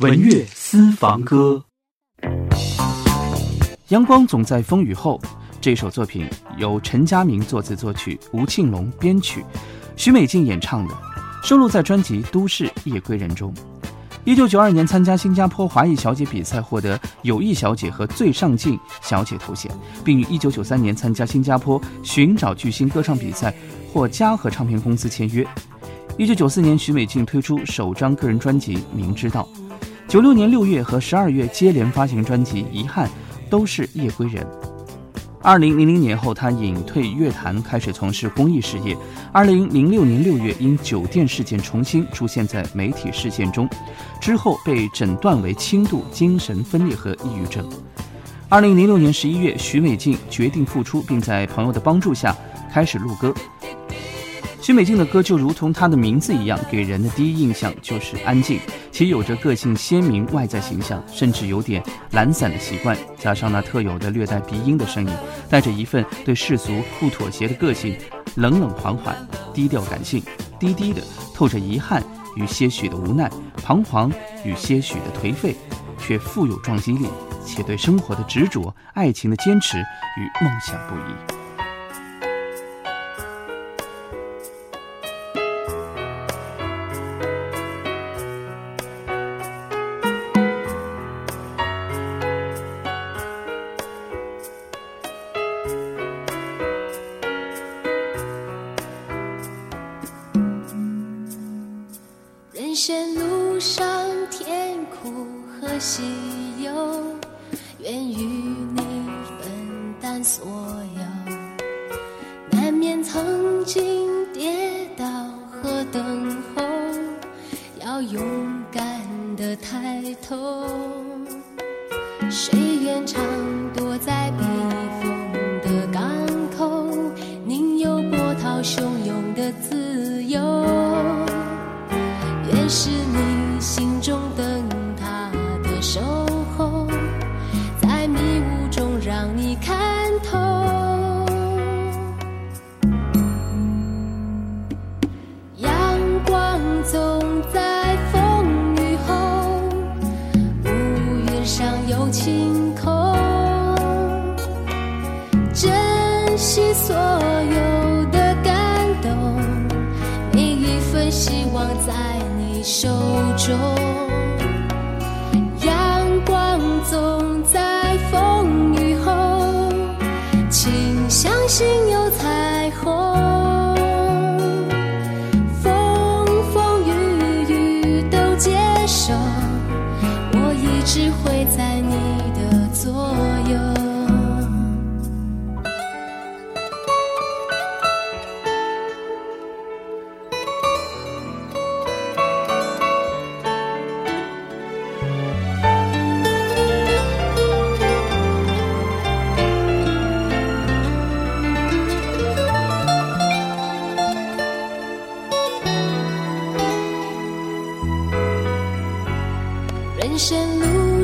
文乐私房歌，阳光总在风雨后。这首作品由陈佳明作词作曲，吴庆隆编曲，许美静演唱的，收录在专辑《都市夜归人》中。一九九二年参加新加坡华裔小姐比赛，获得友谊小姐和最上镜小姐头衔，并于一九九三年参加新加坡寻找巨星歌唱比赛，获嘉禾唱片公司签约。一九九四年，许美静推出首张个人专辑《明知道》。九六年六月和十二月接连发行专辑《遗憾》，都是夜归人。二零零零年后，他隐退乐坛，开始从事公益事业。二零零六年六月，因酒店事件重新出现在媒体视线中，之后被诊断为轻度精神分裂和抑郁症。二零零六年十一月，许美静决定复出，并在朋友的帮助下开始录歌。许美静的歌就如同她的名字一样，给人的第一印象就是安静，其有着个性鲜明外在形象，甚至有点懒散的习惯，加上那特有的略带鼻音的声音，带着一份对世俗不妥协的个性，冷冷缓缓，低调感性，低低的透着遗憾与些许的无奈，彷徨与些许的颓废，却富有撞击力，且对生活的执着、爱情的坚持与梦想不移。人生路上甜苦和喜忧愿与你分担所有。难免曾经跌倒和等候要勇敢的抬头。谁愿尝惜所有的感动，每一份希望在你手中。阳光总在风雨后，请相信。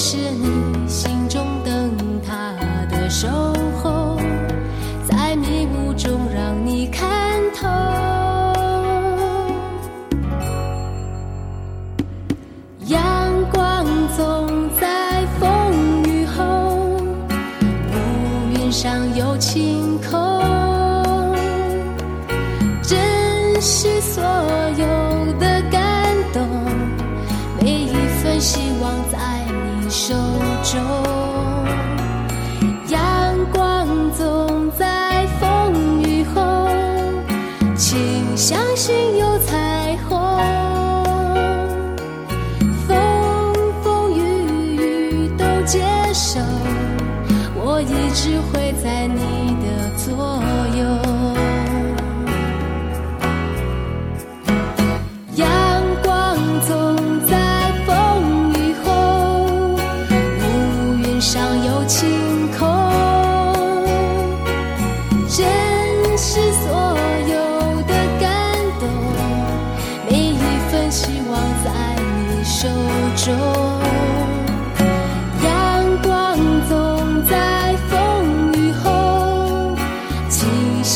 是你心中灯塔的守。一直会在你的左右。阳光总在风雨后乌云上有晴空珍惜所有的感动每一份希望在你手中。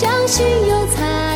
相信有彩